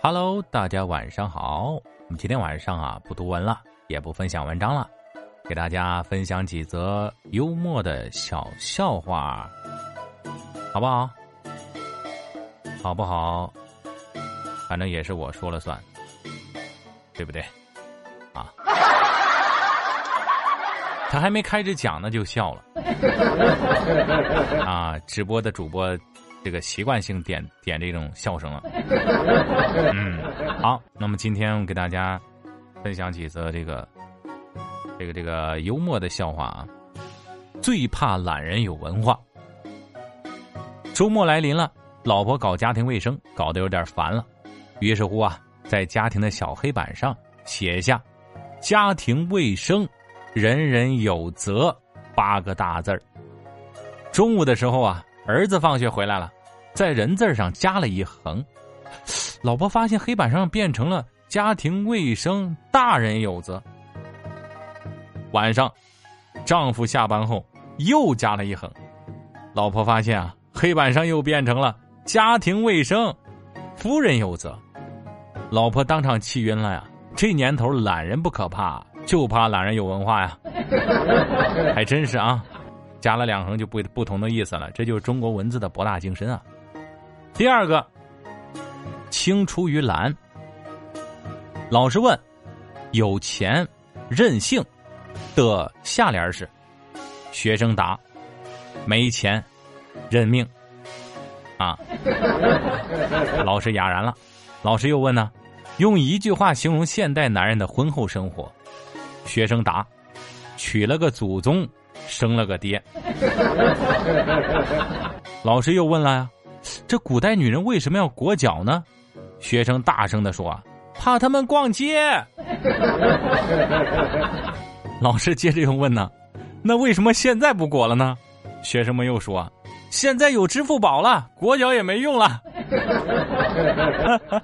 Hello，大家晚上好。我们今天晚上啊，不读文了，也不分享文章了，给大家分享几则幽默的小笑话，好不好？好不好？反正也是我说了算，对不对？啊！他还没开始讲呢，就笑了。啊，直播的主播。这个习惯性点点这种笑声了，嗯，好，那么今天我给大家分享几则这个这个这个幽默的笑话啊。最怕懒人有文化。周末来临了，老婆搞家庭卫生搞得有点烦了，于是乎啊，在家庭的小黑板上写下“家庭卫生，人人有责”八个大字儿。中午的时候啊。儿子放学回来了，在人字上加了一横，老婆发现黑板上变成了“家庭卫生，大人有责”。晚上，丈夫下班后又加了一横，老婆发现啊，黑板上又变成了“家庭卫生，夫人有责”。老婆当场气晕了呀！这年头懒人不可怕，就怕懒人有文化呀！还真是啊。加了两横就不不同的意思了，这就是中国文字的博大精深啊。第二个，青出于蓝。老师问：“有钱、任性的下联是？”学生答：“没钱、认命。”啊！老师哑然了。老师又问呢：“用一句话形容现代男人的婚后生活？”学生答：“娶了个祖宗。”生了个爹，老师又问了呀：“这古代女人为什么要裹脚呢？”学生大声的说：“怕他们逛街。”老师接着又问呢：“那为什么现在不裹了呢？”学生们又说：“现在有支付宝了，裹脚也没用了。”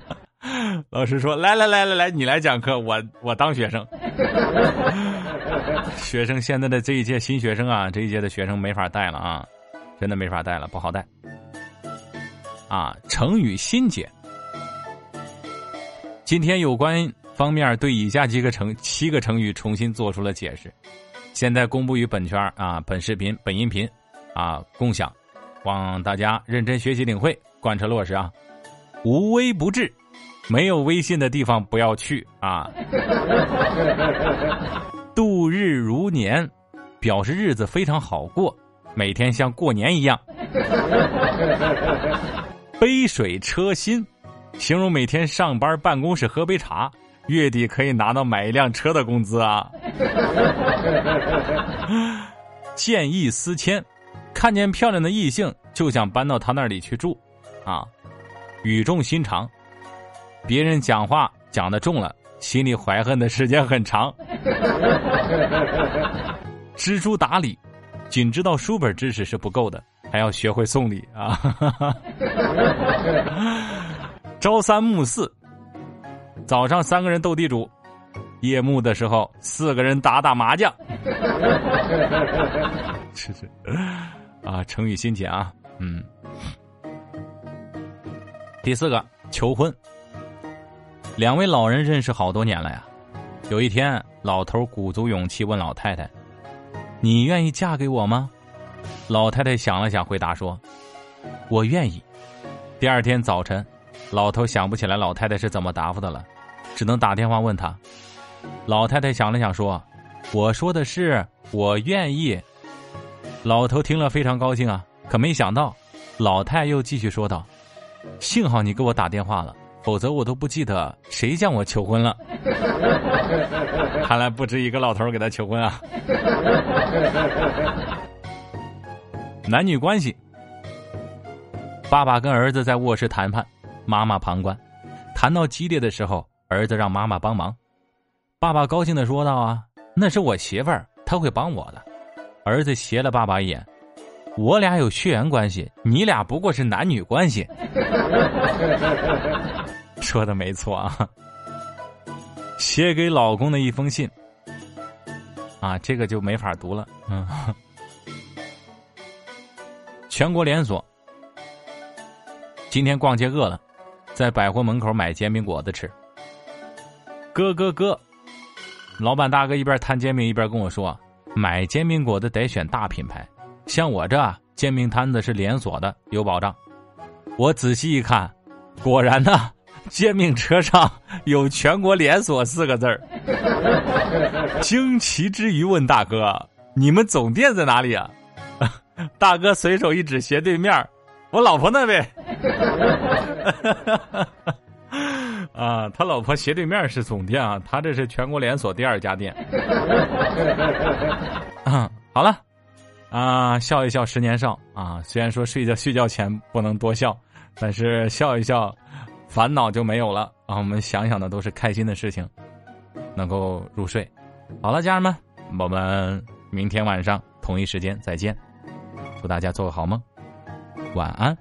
老师说：“来来来来来，你来讲课，我我当学生。” 学生现在的这一届新学生啊，这一届的学生没法带了啊，真的没法带了，不好带。啊，成语新解。今天有关方面对以下几个成七个成语重新做出了解释，现在公布于本圈啊，本视频、本音频啊共享，望大家认真学习领会，贯彻落实啊。无微不至，没有微信的地方不要去啊。度日如年，表示日子非常好过，每天像过年一样。杯水车薪，形容每天上班办公室喝杯茶，月底可以拿到买一辆车的工资啊。见异思迁，看见漂亮的异性就想搬到他那里去住，啊，语重心长，别人讲话讲的重了。心里怀恨的时间很长。知书达理，仅知道书本知识是不够的，还要学会送礼啊！朝三暮四，早上三个人斗地主，夜幕的时候四个人打打麻将。是是啊，成语新解啊，嗯。第四个，求婚。两位老人认识好多年了呀。有一天，老头鼓足勇气问老太太：“你愿意嫁给我吗？”老太太想了想，回答说：“我愿意。”第二天早晨，老头想不起来老太太是怎么答复的了，只能打电话问他。老太太想了想说：“我说的是我愿意。”老头听了非常高兴啊，可没想到，老太又继续说道：“幸好你给我打电话了。”否则我都不记得谁向我求婚了。看来不止一个老头给他求婚啊。男女关系，爸爸跟儿子在卧室谈判，妈妈旁观。谈到激烈的时候，儿子让妈妈帮忙。爸爸高兴的说道：“啊，那是我媳妇儿，她会帮我的。”儿子斜了爸爸一眼：“我俩有血缘关系，你俩不过是男女关系。”说的没错啊，写给老公的一封信啊，这个就没法读了。嗯，全国连锁，今天逛街饿了，在百货门口买煎饼果子吃。哥哥哥，老板大哥一边摊煎饼一边跟我说：“买煎饼果子得选大品牌，像我这煎饼摊子是连锁的，有保障。”我仔细一看，果然呢，煎饼车上有“全国连锁”四个字儿。惊奇之余问大哥：“你们总店在哪里啊？” 大哥随手一指斜对面，我老婆那位。啊，他老婆斜对面是总店啊，他这是全国连锁第二家店。啊，好了，啊，笑一笑十年少啊。虽然说睡觉睡觉前不能多笑，但是笑一笑，烦恼就没有了啊。我们想想的都是开心的事情，能够入睡。好了，家人们，我们明天晚上同一时间再见，祝大家做个好梦，晚安。